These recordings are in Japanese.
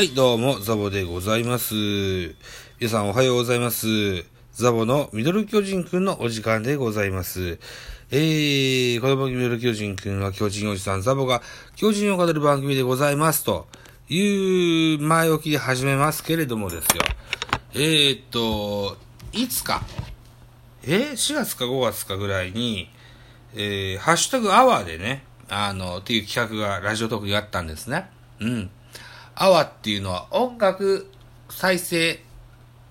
はい、どうも、ザボでございます。皆さんおはようございます。ザボのミドル巨人くんのお時間でございます。えー、この番組ミドル巨人くんは巨人おじさんザボが巨人を語る番組でございますという前置きで始めますけれどもですよ。えーっと、いつか、えー、4月か5月かぐらいに、えー、ハッシュタグアワーでね、あの、っていう企画がラジオトークにあったんですね。うん。アワっていうのは音楽再生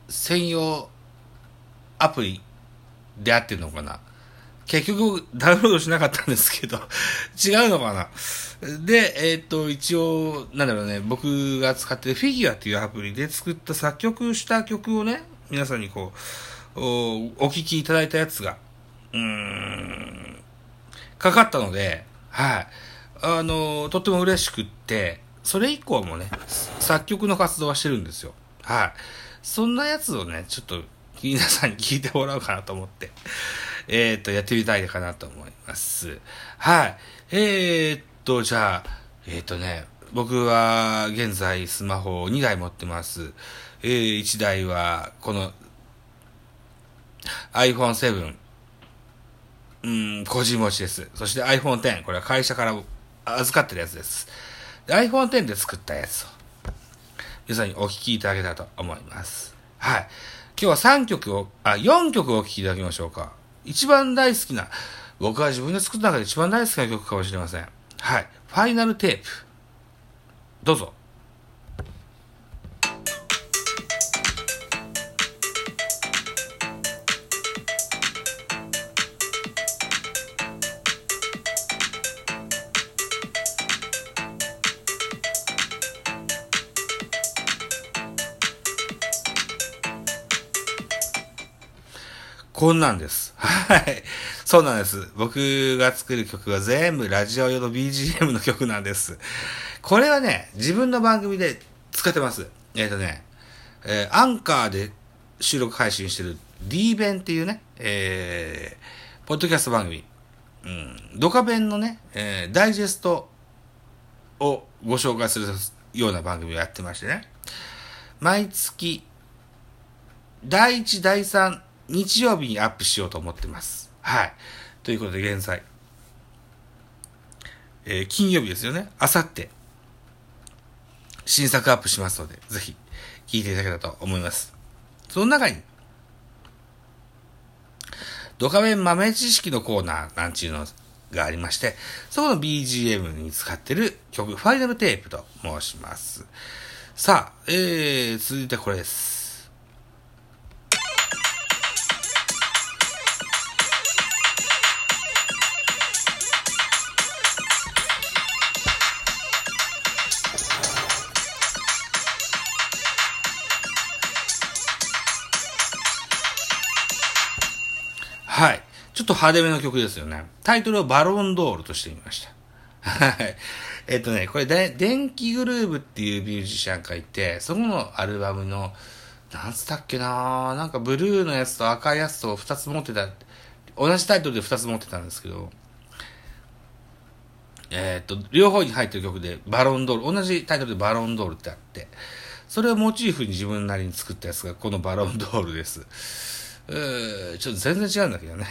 専用アプリであってるのかな？結局ダウンロードしなかったんですけど、違うのかな？で、えーっと、一応、なんだろうね、僕が使ってるフィギュアっていうアプリで作った作曲した曲をね、皆さんにこう、おお聴きいただいたやつが、うーん、かかったので、はい。あの、とっても嬉しくって、それ以降もね、作曲の活動はしてるんですよ。はい。そんなやつをね、ちょっと皆さんに聞いてもらおうかなと思って、えーっと、やってみたいかなと思います。はい。えーっと、じゃあ、えーっとね、僕は現在スマホを2台持ってます。えー、1台は、この iPhone7、うん、個人持ちです。そして iPhone X、これは会社から預かってるやつです。iPhone X で作ったやつを、皆さんにお聴きいただけたらと思います。はい。今日は3曲を、あ、4曲をお聴きいただきましょうか。一番大好きな、僕は自分で作った中で一番大好きな曲かもしれません。はい。ファイナルテープ。どうぞ。こんなんです。はい。そうなんです。僕が作る曲は全部ラジオ用の BGM の曲なんです。これはね、自分の番組で使ってます。えっ、とね、えーアンカーで収録配信してる D 弁っていうね、えー、ポッドキャスト番組。うん、ドカ弁のね、えーダイジェストをご紹介するような番組をやってましてね。毎月、第1、第3日曜日にアップしようと思ってます。はい。ということで現在、えー金曜日ですよね。あさって、新作アップしますので、ぜひ、聞いていただけたらと思います。その中に、ドカベン豆知識のコーナーなんちゅうのがありまして、そこの BGM に使ってる曲、ファイナルテープと申します。さあ、えー、続いてこれです。はい。ちょっと派手めの曲ですよね。タイトルをバロンドールとしてみました。はい。えっとね、これで、電気グルーブっていうミュージシャンがいて、そこのアルバムの、なんつったっけななんかブルーのやつと赤いやつと二つ持ってた、同じタイトルで二つ持ってたんですけど、えっと、両方に入ってる曲で、バロンドール、同じタイトルでバロンドールってあって、それをモチーフに自分なりに作ったやつが、このバロンドールです。うちょっと全然違うんだけどね。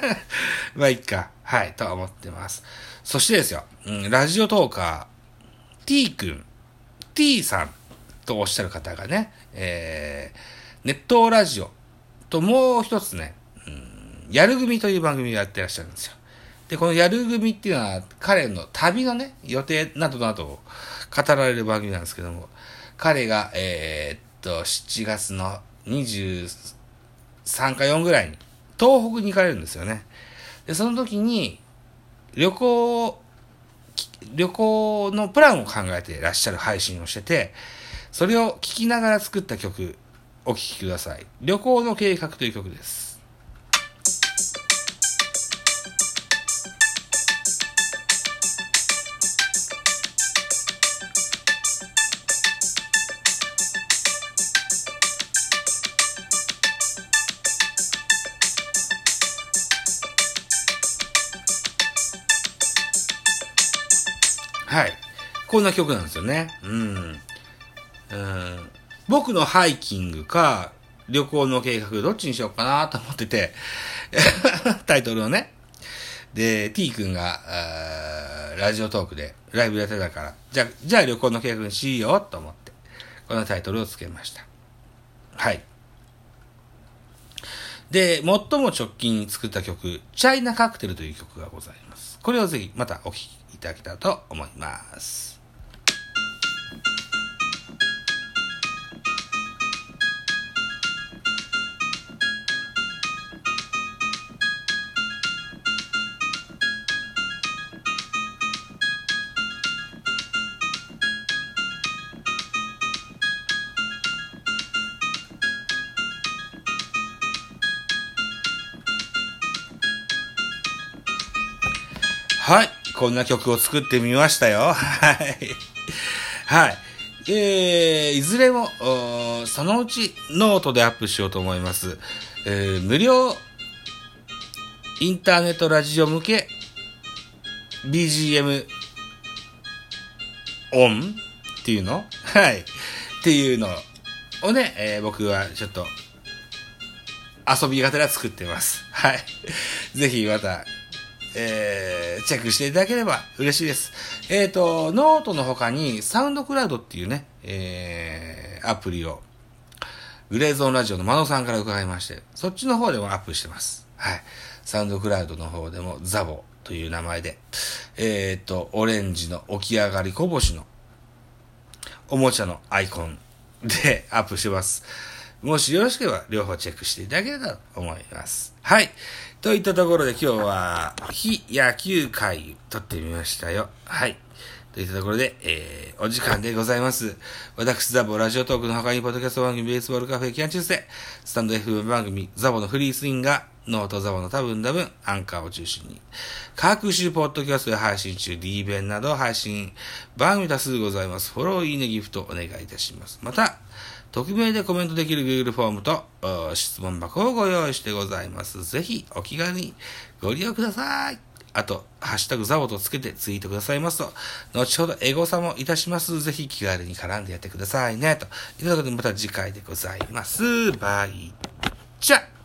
まあ、いっか。はい、とは思ってます。そしてですよ、うん、ラジオトーカー、T 君、T さんとおっしゃる方がね、えー、ネットラジオともう一つね、うん、やる組という番組をやってらっしゃるんですよ。で、このやる組っていうのは、彼の旅のね、予定などなどを語られる番組なんですけども、彼が、えーっと、7月の3か4ぐらいに、東北に行かれるんですよね。で、その時に、旅行、旅行のプランを考えていらっしゃる配信をしてて、それを聴きながら作った曲、お聴きください。旅行の計画という曲です。はい。こんな曲なんですよね。うん。うん、僕のハイキングか、旅行の計画、どっちにしようかなと思ってて、タイトルをね。で、T 君が、ラジオトークでライブやってたから、じゃ、じゃあ旅行の計画にしようと思って、このタイトルを付けました。はい。で、最も直近に作った曲、チャイナカクテルという曲がございます。これをぜひまたお聴きいただけたらと思います。はい。こんな曲を作ってみましたよ。はい。はい。えー、いずれも、そのうちノートでアップしようと思います。えー、無料インターネットラジオ向け BGM オンっていうの？はい。っていうのをね、えー、僕はちょっと遊びがてら作ってます。はい。ぜひまたえチェックしていただければ嬉しいです。えっ、ー、と、ノートの他に、サウンドクラウドっていうね、えー、アプリを、グレーゾーンラジオの真野さんから伺いまして、そっちの方でもアップしてます。はい。サウンドクラウドの方でも、ザボという名前で、えっ、ー、と、オレンジの起き上がりこぼしの、おもちゃのアイコンで アップしてます。もしよろしければ両方チェックしていただければと思います。はい。といったところで今日は非野球回撮ってみましたよ。はい。といったところで、えー、お時間でございます。私、ザボラジオトークの他に、ポッドキャスト番組、ベースボールカフェ、キャンチュースで、スタンド FM 番組、ザボのフリースインガー、ノートザボの多分多分、アンカーを中心に、各種ポッドキャストで配信中、D 弁など配信、番組多数ございます。フォロー、いいね、ギフトお願いいたします。また、匿名でコメントできる Google フォームと質問箱をご用意してございます。ぜひお気軽にご利用ください。あと、ハッシュタグザボとつけてツイートくださいますと、後ほどエゴサもいたします。ぜひ気軽に絡んでやってくださいね。ということでまた次回でございます。バイチャ